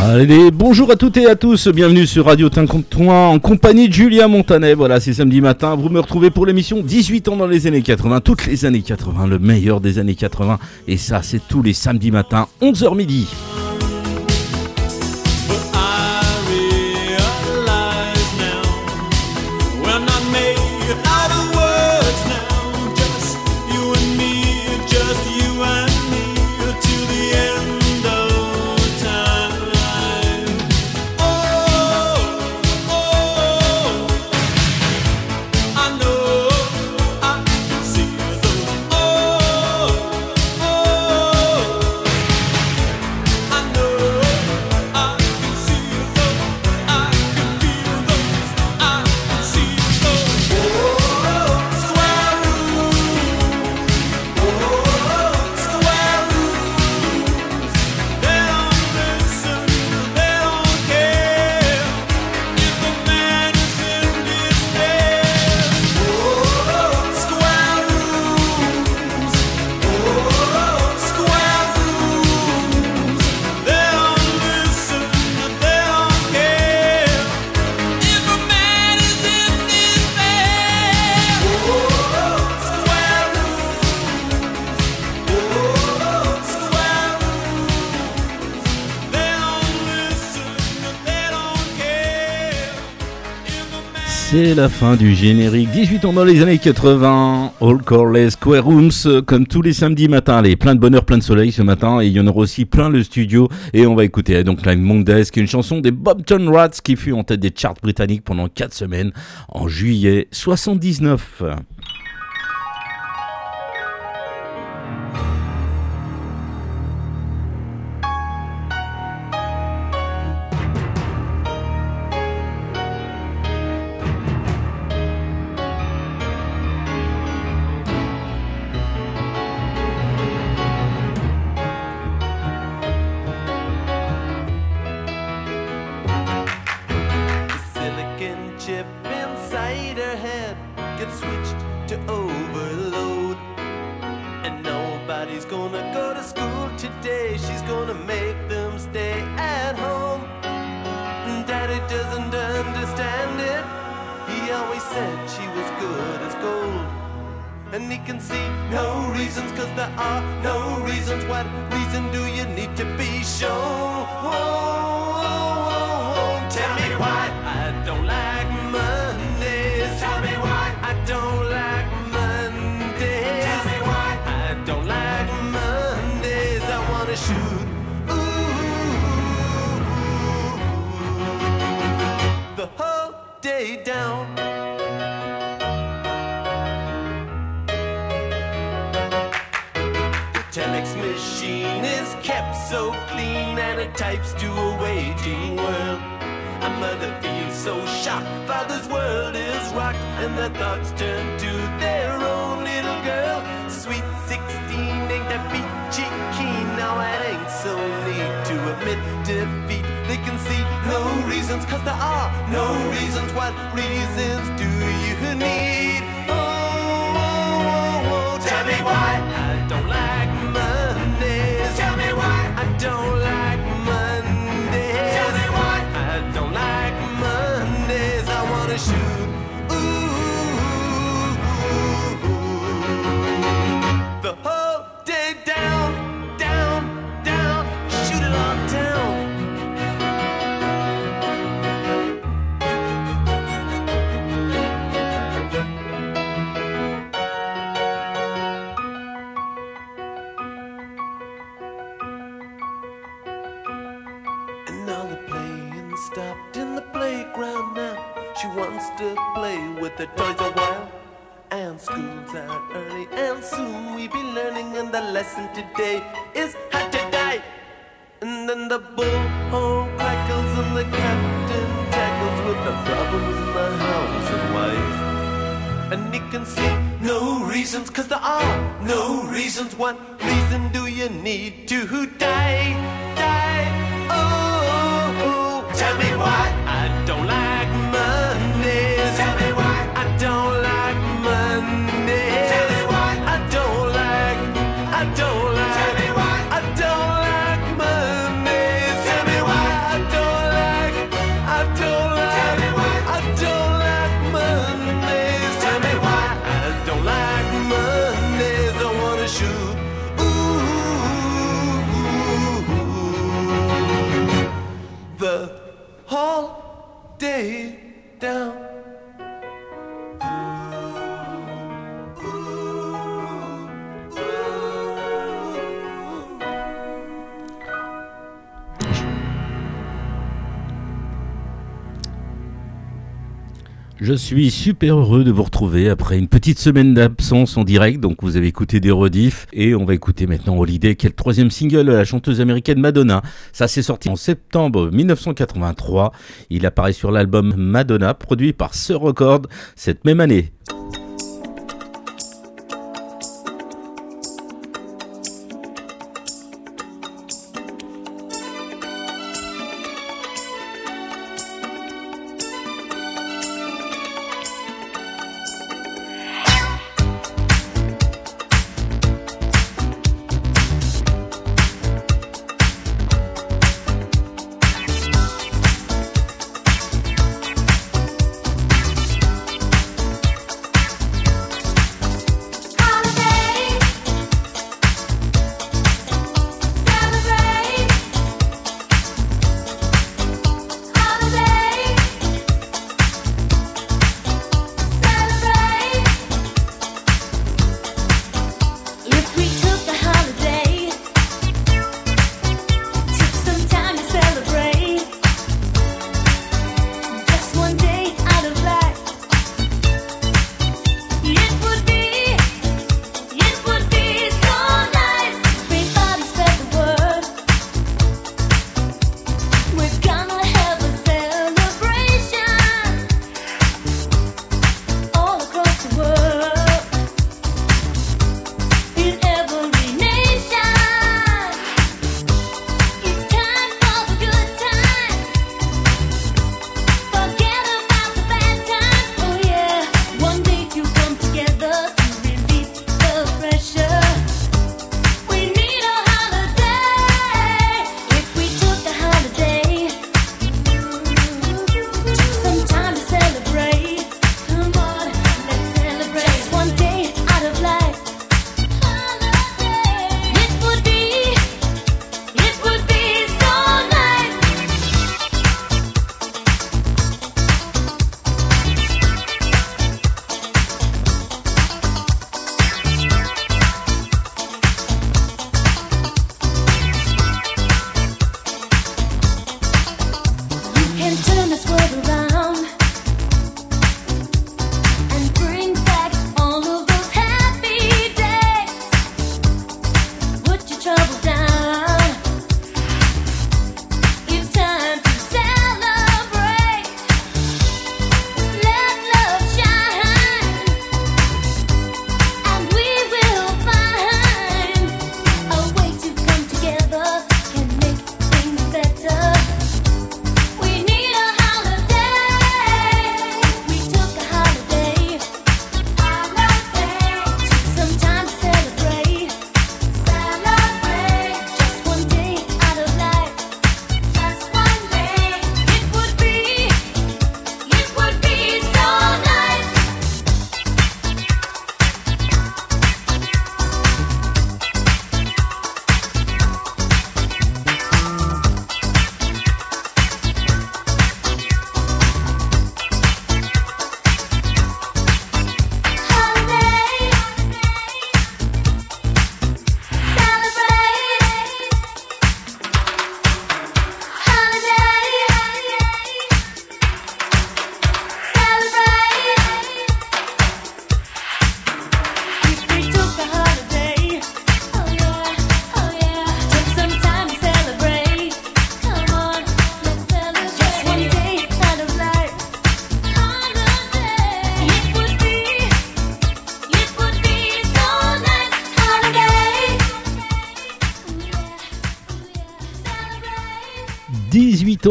Allez, bonjour à toutes et à tous, bienvenue sur Radio Tincomptoin en compagnie de Julien Montanet. Voilà, c'est samedi matin, vous me retrouvez pour l'émission 18 ans dans les années 80, toutes les années 80, le meilleur des années 80. Et ça, c'est tous les samedis matins, 11h midi. La fin du générique. 18 ans dans les années 80. All Corley Square Rooms, comme tous les samedis matins. Allez, plein de bonheur, plein de soleil ce matin. Et il y en aura aussi plein le studio. Et on va écouter donc Live Mondays, qui est une chanson des Bobton Rats qui fut en tête des charts britanniques pendant 4 semaines en juillet 79. need to Je suis super heureux de vous retrouver après une petite semaine d'absence en direct. Donc vous avez écouté des rediffs et on va écouter maintenant Holiday qui est le troisième single de la chanteuse américaine Madonna. Ça s'est sorti en septembre 1983. Il apparaît sur l'album Madonna produit par ce Record cette même année.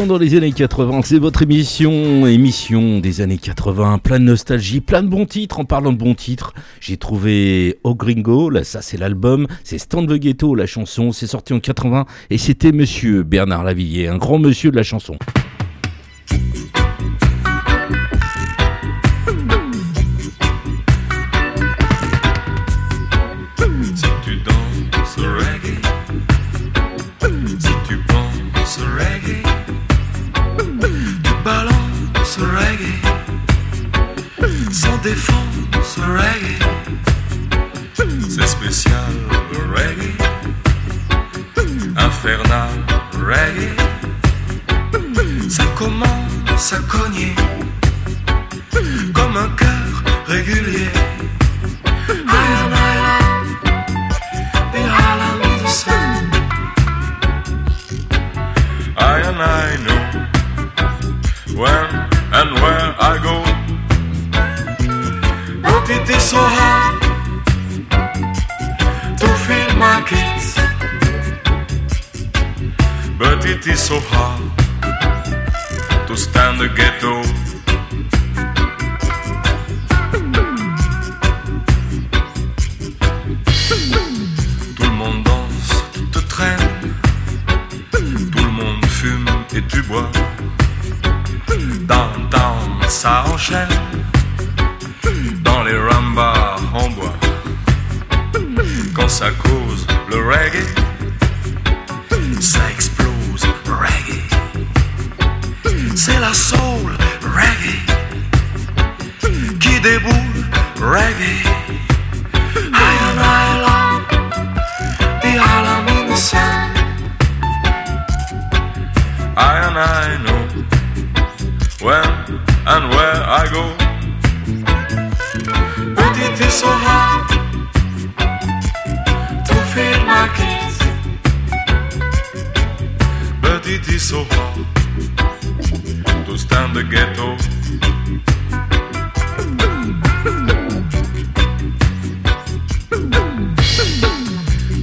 Dans les années 80. C'est votre émission, émission des années 80. Plein de nostalgie, plein de bons titres. En parlant de bons titres, j'ai trouvé O Gringo. Là, ça, c'est l'album. C'est Stand the Ghetto, la chanson. C'est sorti en 80 et c'était monsieur Bernard Lavillier, un grand monsieur de la chanson. Défonce reggae. C'est spécial reggae. Infernal reggae. Ça commence à cogner comme un cœur régulier. I and I love the Is so hard to feel my kids. But it is so hard to stand the ghetto. Tout le monde danse, te traînes. Tout le monde fume et tu bois. Downtown, ça enchaîne. Reggae, explose le reggae. C'est la soul reggae qui déboule reggae. I and I love the Harlem in the sun. I and I know when and where I go. But it is so hard kids. But it is so hard to stand the ghetto.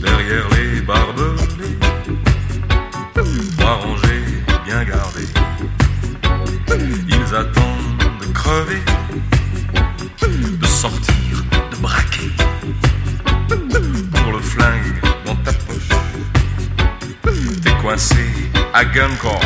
Derrière les barbelés, trois rangées bien gardées. Ils attendent de crever, A gun call.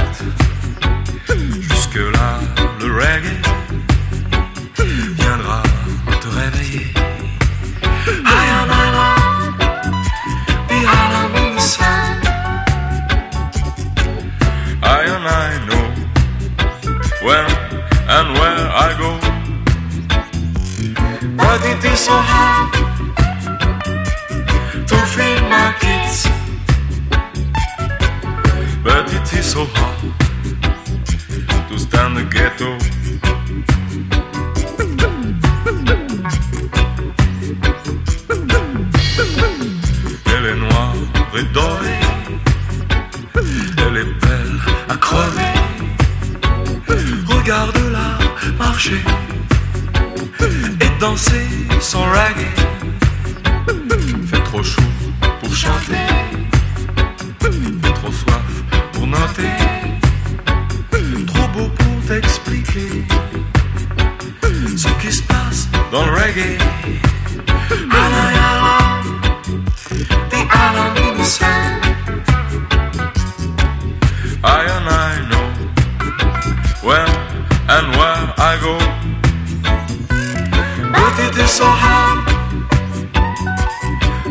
So hard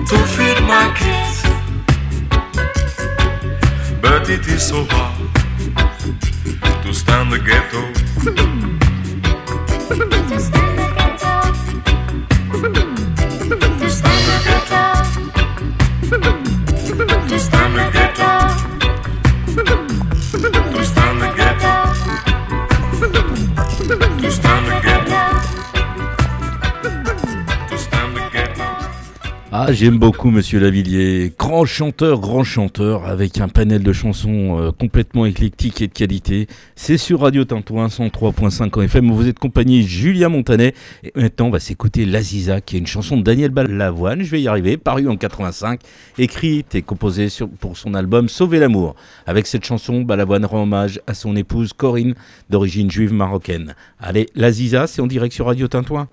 to feed my kids. But it is so hard to stand the ghetto. To stand the ghetto. To stand the ghetto. To stand the ghetto. Ah, j'aime beaucoup Monsieur Lavillier. Grand chanteur, grand chanteur, avec un panel de chansons euh, complètement éclectique et de qualité. C'est sur Radio Tintouin 103.5 en FM. Vous êtes accompagné Julia Montanet. Et maintenant, on va s'écouter L'Aziza, qui est une chanson de Daniel Balavoine. Je vais y arriver, parue en 85, écrite et composée pour son album Sauver l'amour. Avec cette chanson, Balavoine rend hommage à son épouse Corinne, d'origine juive marocaine. Allez, L'Aziza, c'est en direct sur Radio Tintouin.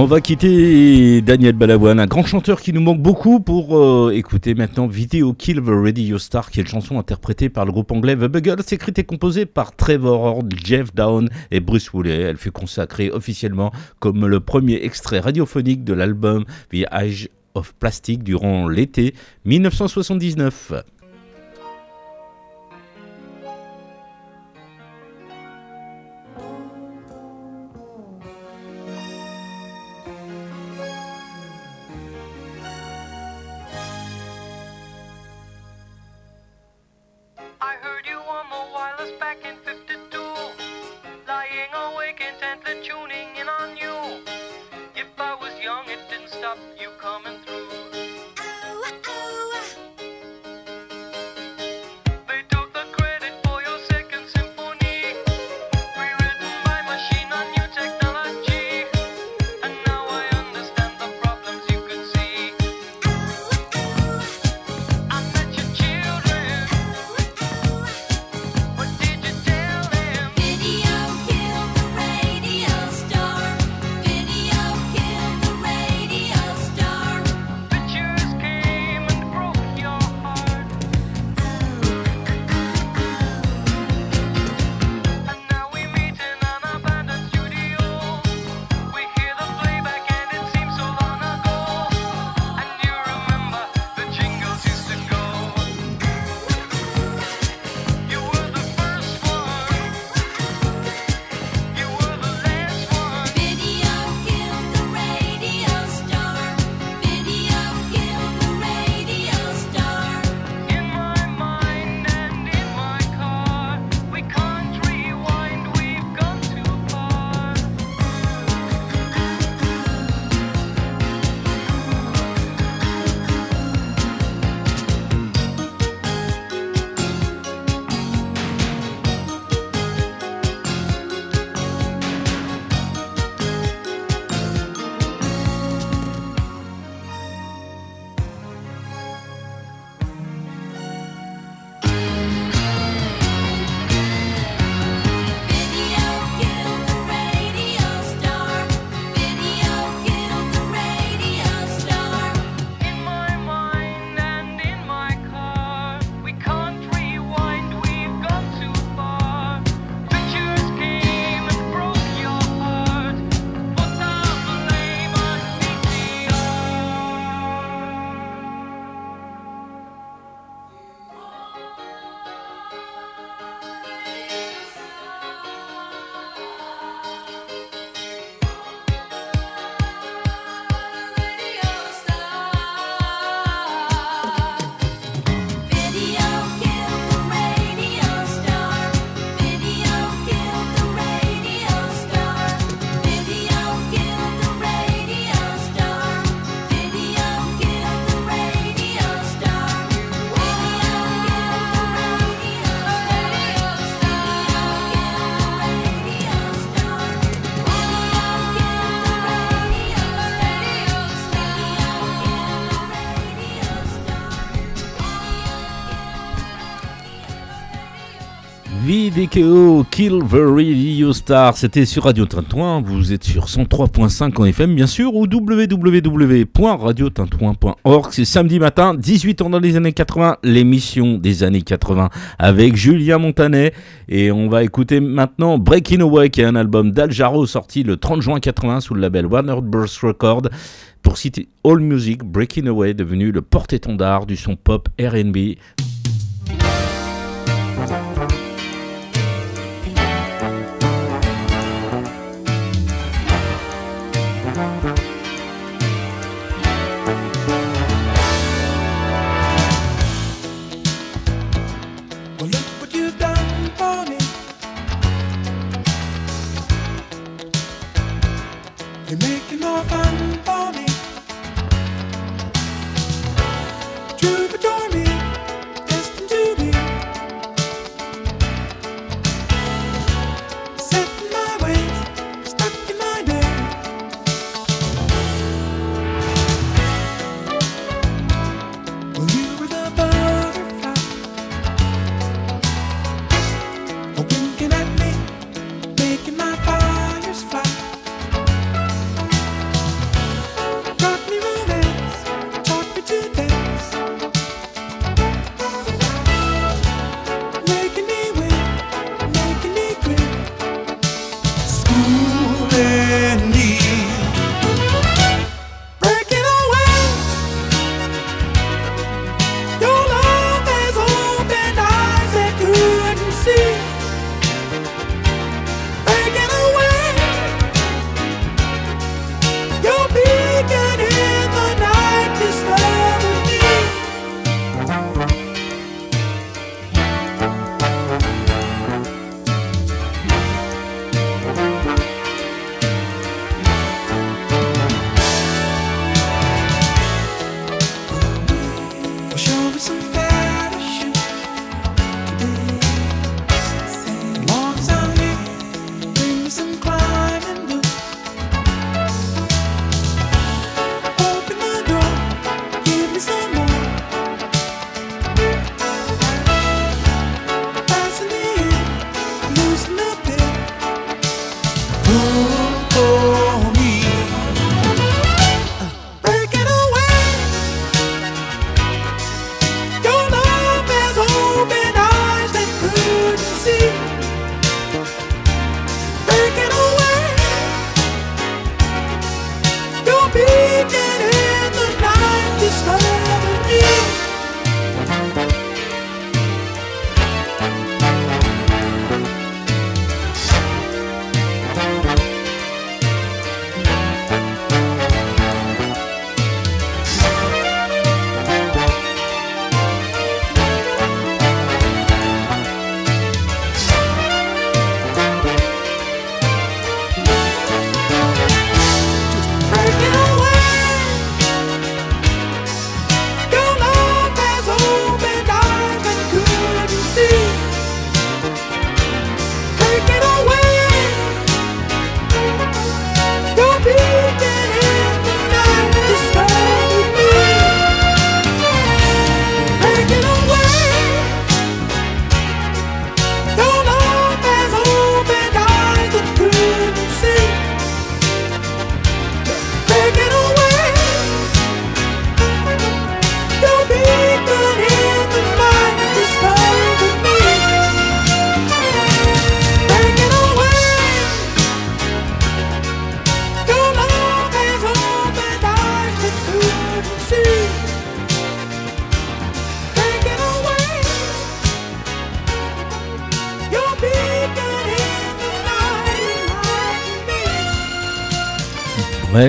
On va quitter Daniel Balavoine, un grand chanteur qui nous manque beaucoup pour euh, écouter maintenant Video Kill the Radio Star, qui est une chanson interprétée par le groupe anglais The Buggles, écrite et composée par Trevor Horn, Jeff Down et Bruce Woolley. Elle fut consacrée officiellement comme le premier extrait radiophonique de l'album The Age of Plastic durant l'été 1979. the tuning. Kill the Star, c'était sur Radio Tintouin, vous êtes sur 103.5 en FM bien sûr ou www.radiotintouin.org, c'est samedi matin, 18 ans dans les années 80, l'émission des années 80 avec Julien Montanet. Et on va écouter maintenant Breaking Away qui est un album d'Al Jarreau sorti le 30 juin 80 sous le label Warner Bros. Record pour citer All Music, Breaking Away devenu le porte-étendard du son pop R&B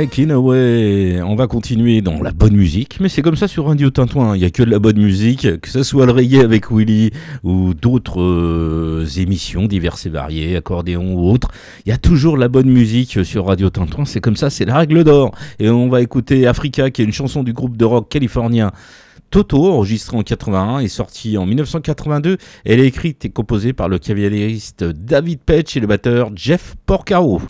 On va continuer dans la bonne musique, mais c'est comme ça sur Radio Tintouin. Il n'y a que de la bonne musique, que ce soit le reggae avec Willy ou d'autres euh, émissions diverses et variées, accordéon ou autres. Il y a toujours la bonne musique sur Radio Tintouin. C'est comme ça, c'est la règle d'or. Et on va écouter Africa, qui est une chanson du groupe de rock californien. Toto, enregistrée en 81 et sortie en 1982, elle est écrite et composée par le cavaliériste David Petch et le batteur Jeff Porcaro.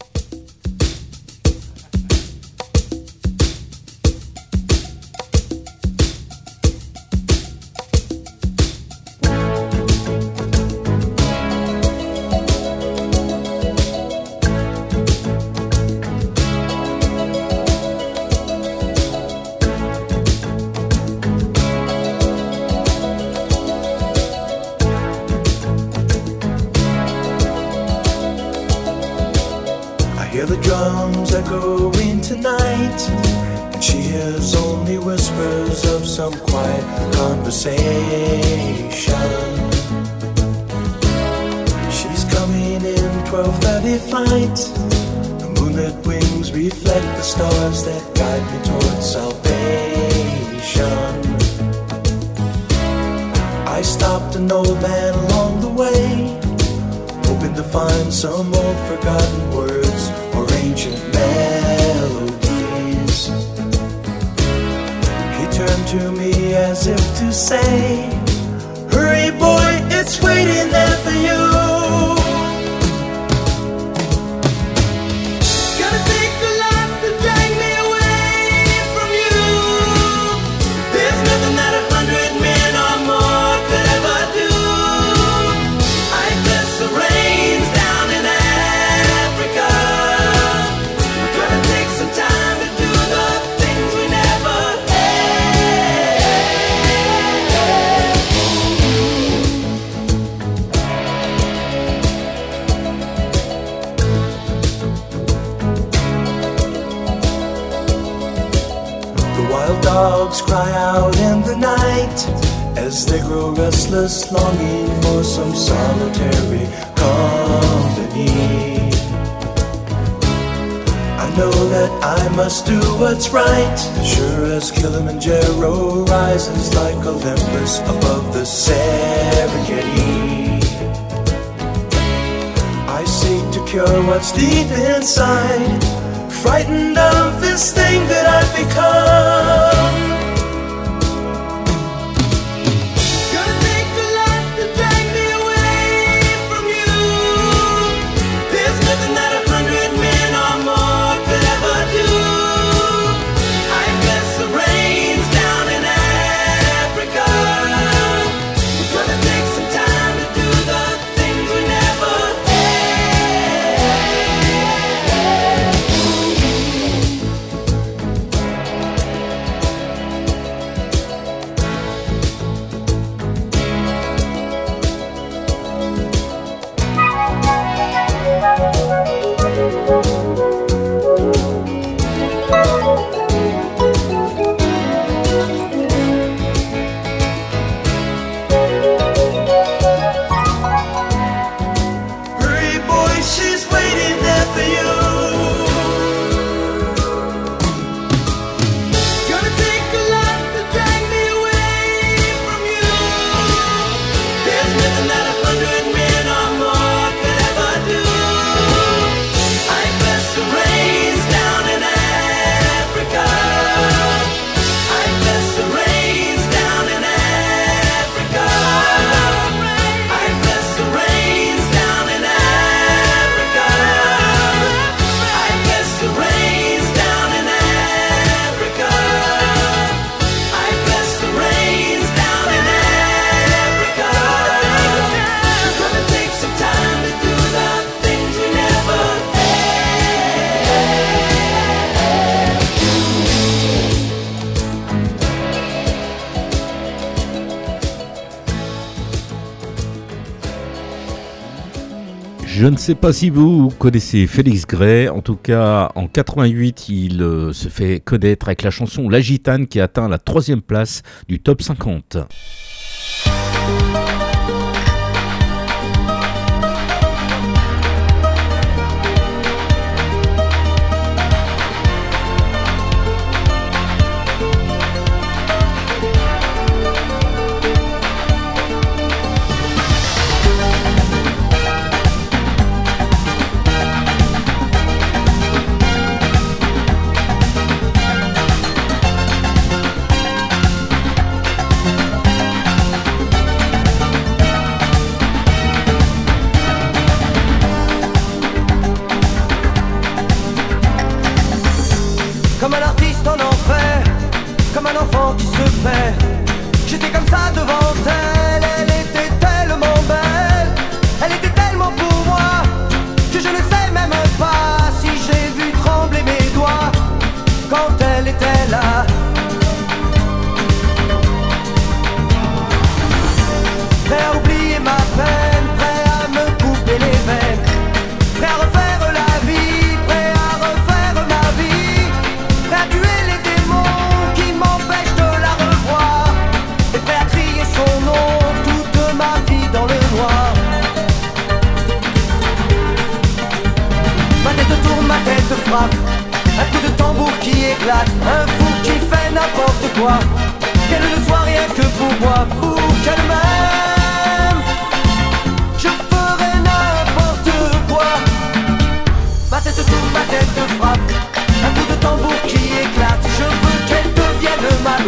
Above the Serengeti. I seek to cure what's deep inside, frightened of this thing that I've become. Je ne sais pas si vous connaissez Félix Gray. En tout cas, en 88, il euh, se fait connaître avec la chanson La Gitane qui atteint la troisième place du top 50.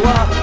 哇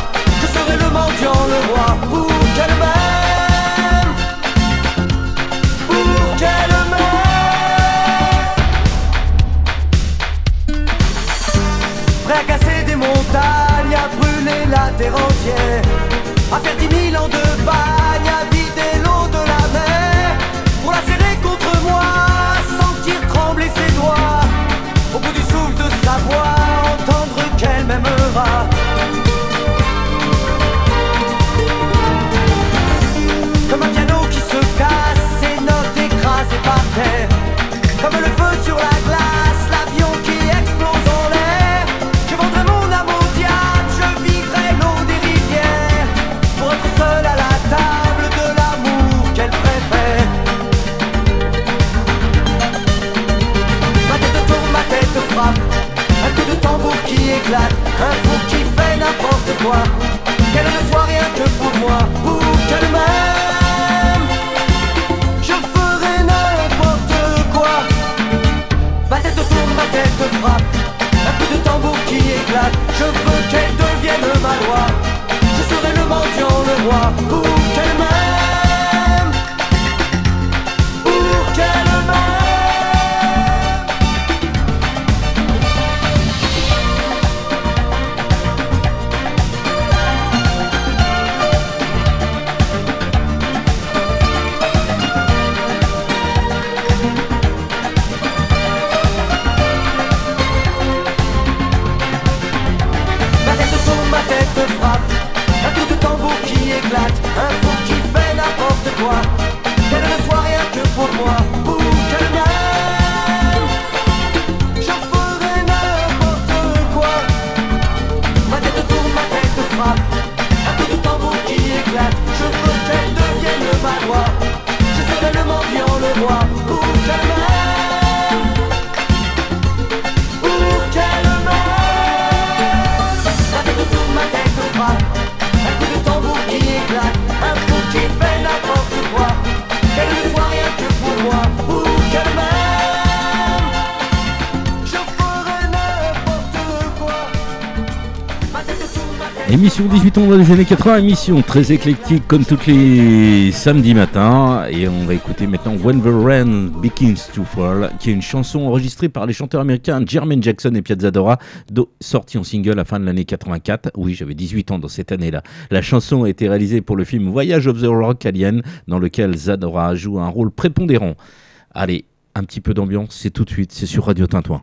émission 18 ans dans les années 80, émission très éclectique comme toutes les samedis matins. Et on va écouter maintenant When the Rain Begins to Fall, qui est une chanson enregistrée par les chanteurs américains Jermaine Jackson et Piazzadora, sortie en single à la fin de l'année 84. Oui, j'avais 18 ans dans cette année-là. La chanson a été réalisée pour le film Voyage of the Rock Alien, dans lequel Zadora joue un rôle prépondérant. Allez, un petit peu d'ambiance, c'est tout de suite, c'est sur Radio Tintoin.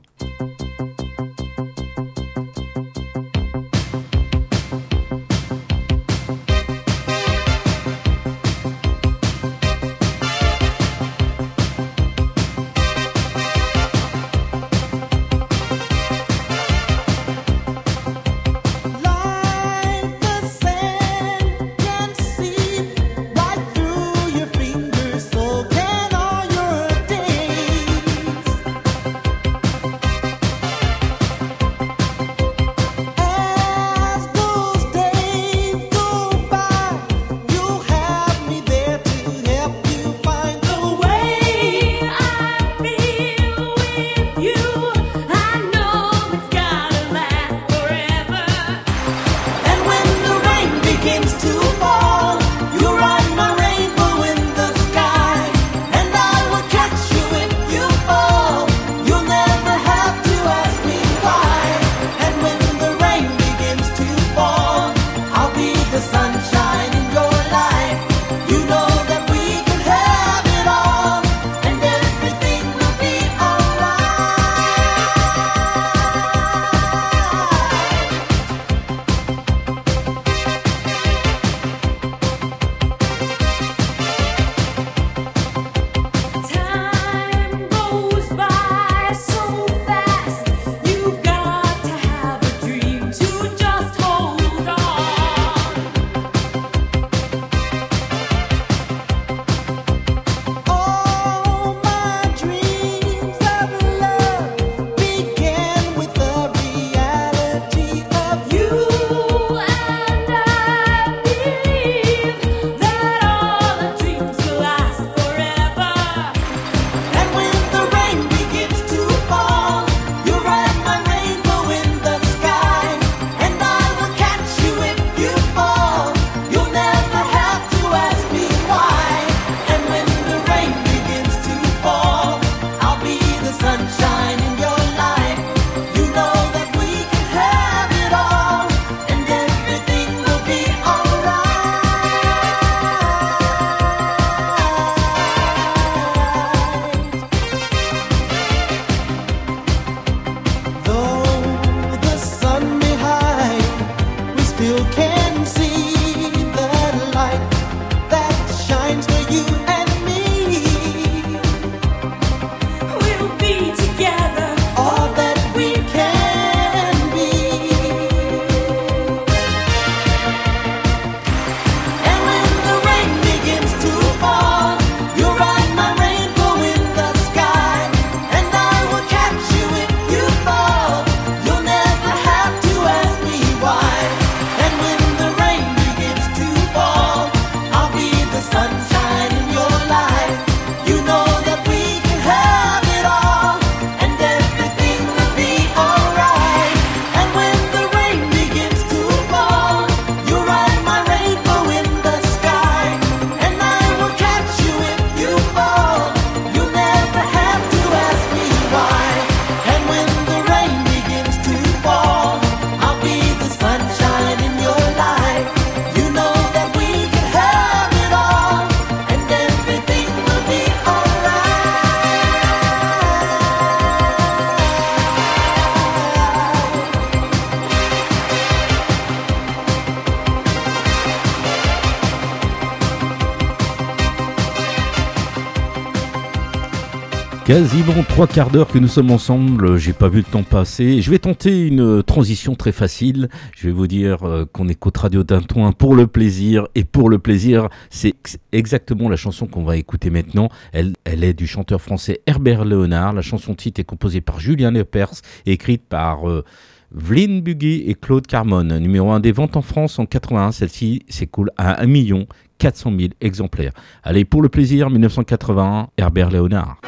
Quasiment trois quarts d'heure que nous sommes ensemble, j'ai pas vu le temps passer. Je vais tenter une transition très facile. Je vais vous dire euh, qu'on écoute Radio Tintouin pour le plaisir. Et pour le plaisir, c'est ex- exactement la chanson qu'on va écouter maintenant. Elle, est du chanteur français Herbert Léonard. La chanson titre est composée par Julien Lepers écrite par euh, Vlyn Buggy et Claude Carmone. Numéro 1 des ventes en France en 81. Celle-ci s'écoule à 1 million 400 000 exemplaires. Allez, pour le plaisir, 1981, Herbert Léonard.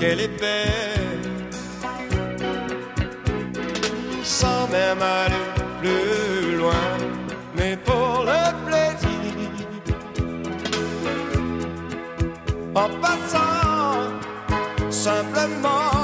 Qu'elle est belle, sans même aller plus loin, mais pour le plaisir. En passant simplement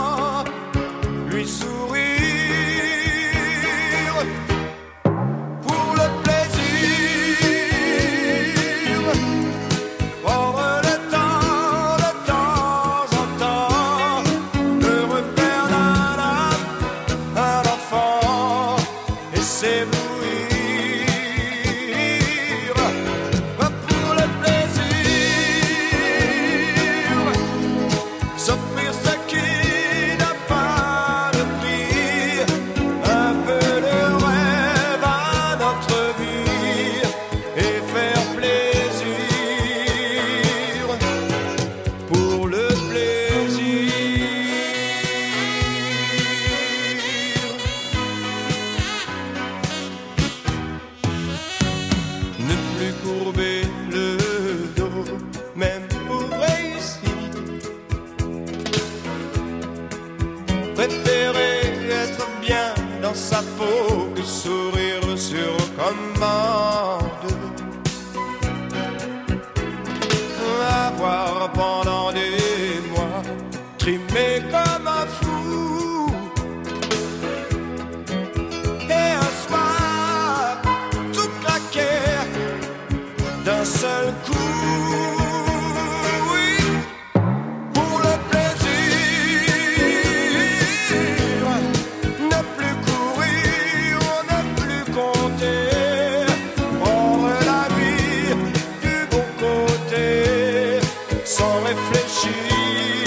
sans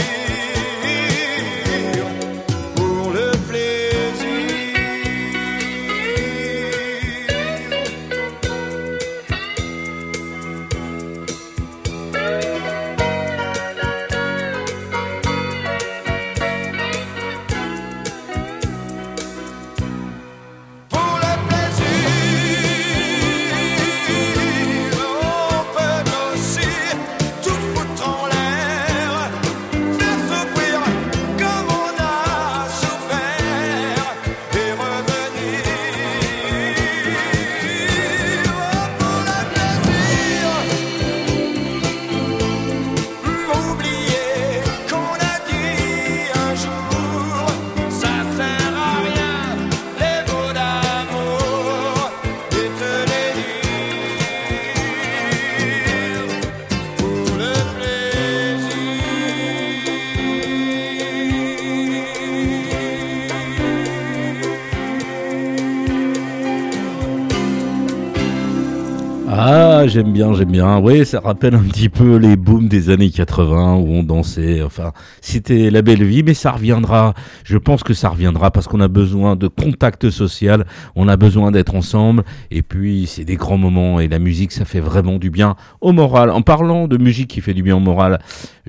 j'aime bien, j'aime bien. Oui, ça rappelle un petit peu les booms des années 80 où on dansait. Enfin, c'était la belle vie, mais ça reviendra. Je pense que ça reviendra parce qu'on a besoin de contact social, on a besoin d'être ensemble. Et puis, c'est des grands moments et la musique, ça fait vraiment du bien au moral. En parlant de musique qui fait du bien au moral,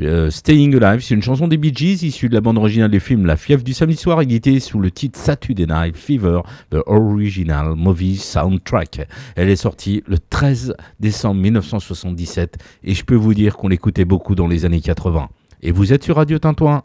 euh, Staying Alive, c'est une chanson des Bee Gees issue de la bande originale du film La fièvre du samedi soir, éditée sous le titre Saturday Night Fever, The Original Movie Soundtrack. Elle est sortie le 13 décembre 1977 et je peux vous dire qu'on l'écoutait beaucoup dans les années 80. Et vous êtes sur Radio Tintouin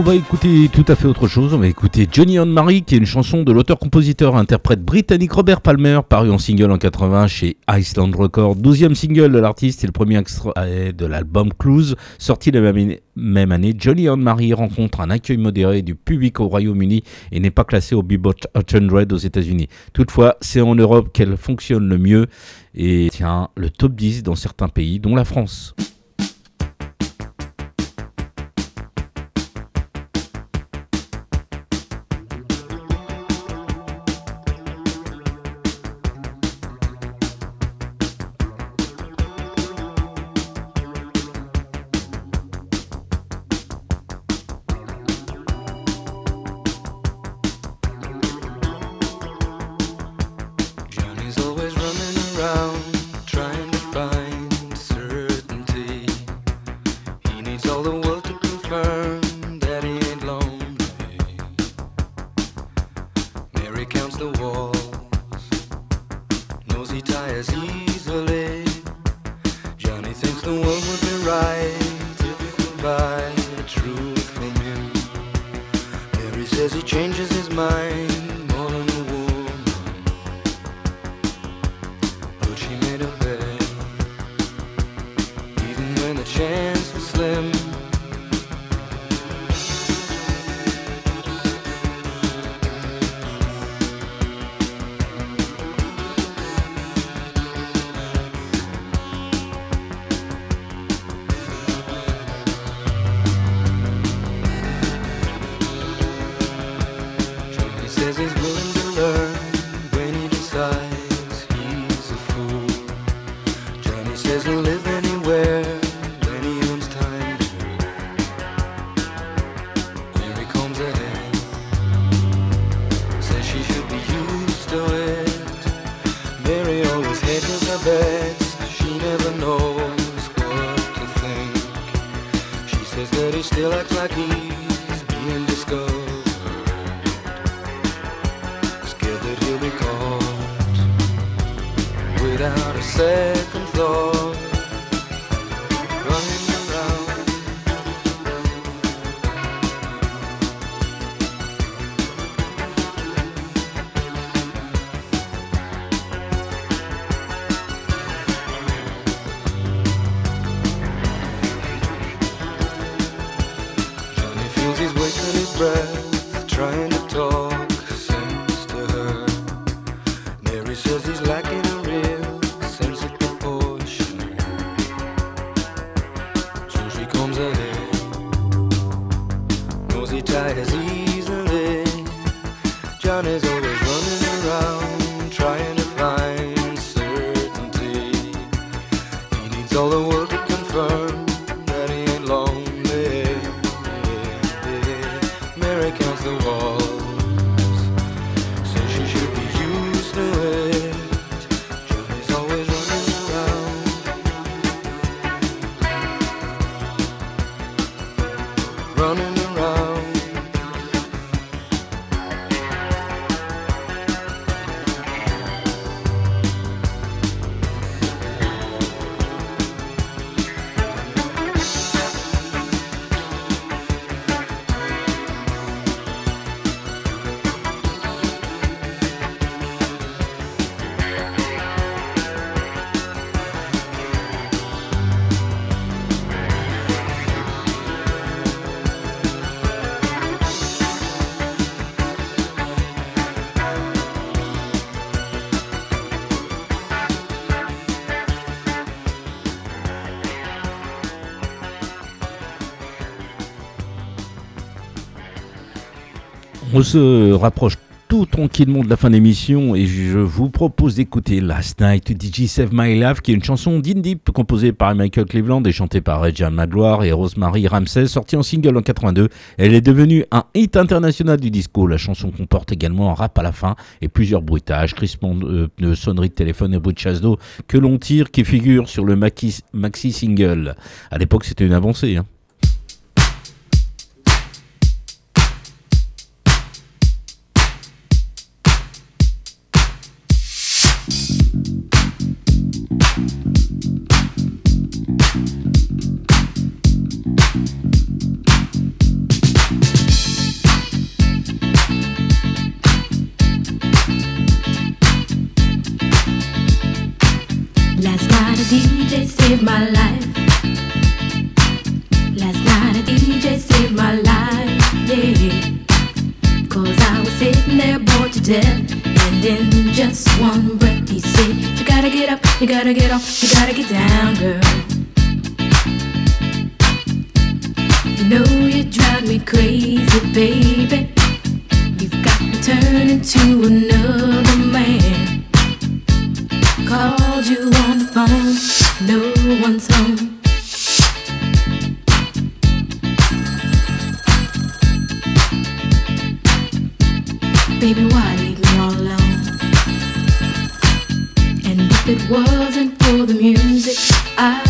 On va écouter tout à fait autre chose. On va écouter Johnny and Mary, qui est une chanson de l'auteur-compositeur interprète britannique Robert Palmer, paru en single en 80 chez Iceland Records. 12e single de l'artiste et le premier extrait de l'album Clues, sorti la même année. Johnny and Mary rencontre un accueil modéré du public au Royaume-Uni et n'est pas classé au Billboard Hot 100 aux États-Unis. Toutefois, c'est en Europe qu'elle fonctionne le mieux et tient le top 10 dans certains pays, dont la France. On se rapproche tout tranquillement de la fin de l'émission et je vous propose d'écouter Last Night You Save My Life qui est une chanson d'indie composée par Michael Cleveland et chantée par Regina Madloire et Rosemary Ramsey sortie en single en 82. Elle est devenue un hit international du disco. La chanson comporte également un rap à la fin et plusieurs bruitages, crispements de, de sonneries de téléphone et bruit de chasse d'eau que l'on tire qui figurent sur le maxi, maxi single. À l'époque c'était une avancée. Hein. Down, girl. You know you drive me crazy, baby. You've got me turning to another man. Called you on the phone, no one's home. Baby, why leave me all alone? And if it music, I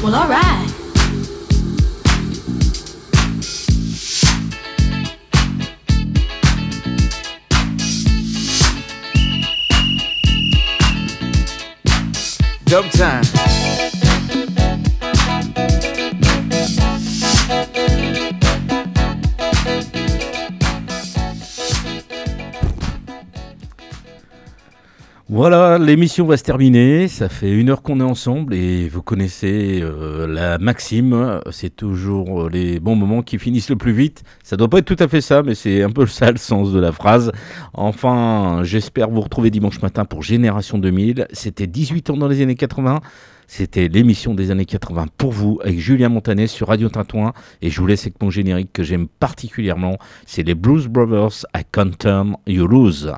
Well, alright. Time. Voilà, l'émission va se terminer. Ça fait une heure qu'on est ensemble et vous connaissez euh, la maxime. C'est toujours les bons moments qui finissent le plus vite. Ça doit pas être tout à fait ça, mais c'est un peu ça le sens de la phrase. Enfin, j'espère vous retrouver dimanche matin pour Génération 2000. C'était 18 ans dans les années 80. C'était l'émission des années 80 pour vous avec Julien Montanet sur Radio Tintouin. Et je vous laisse avec mon générique que j'aime particulièrement. C'est les Blues Brothers I Can't Turn You Lose.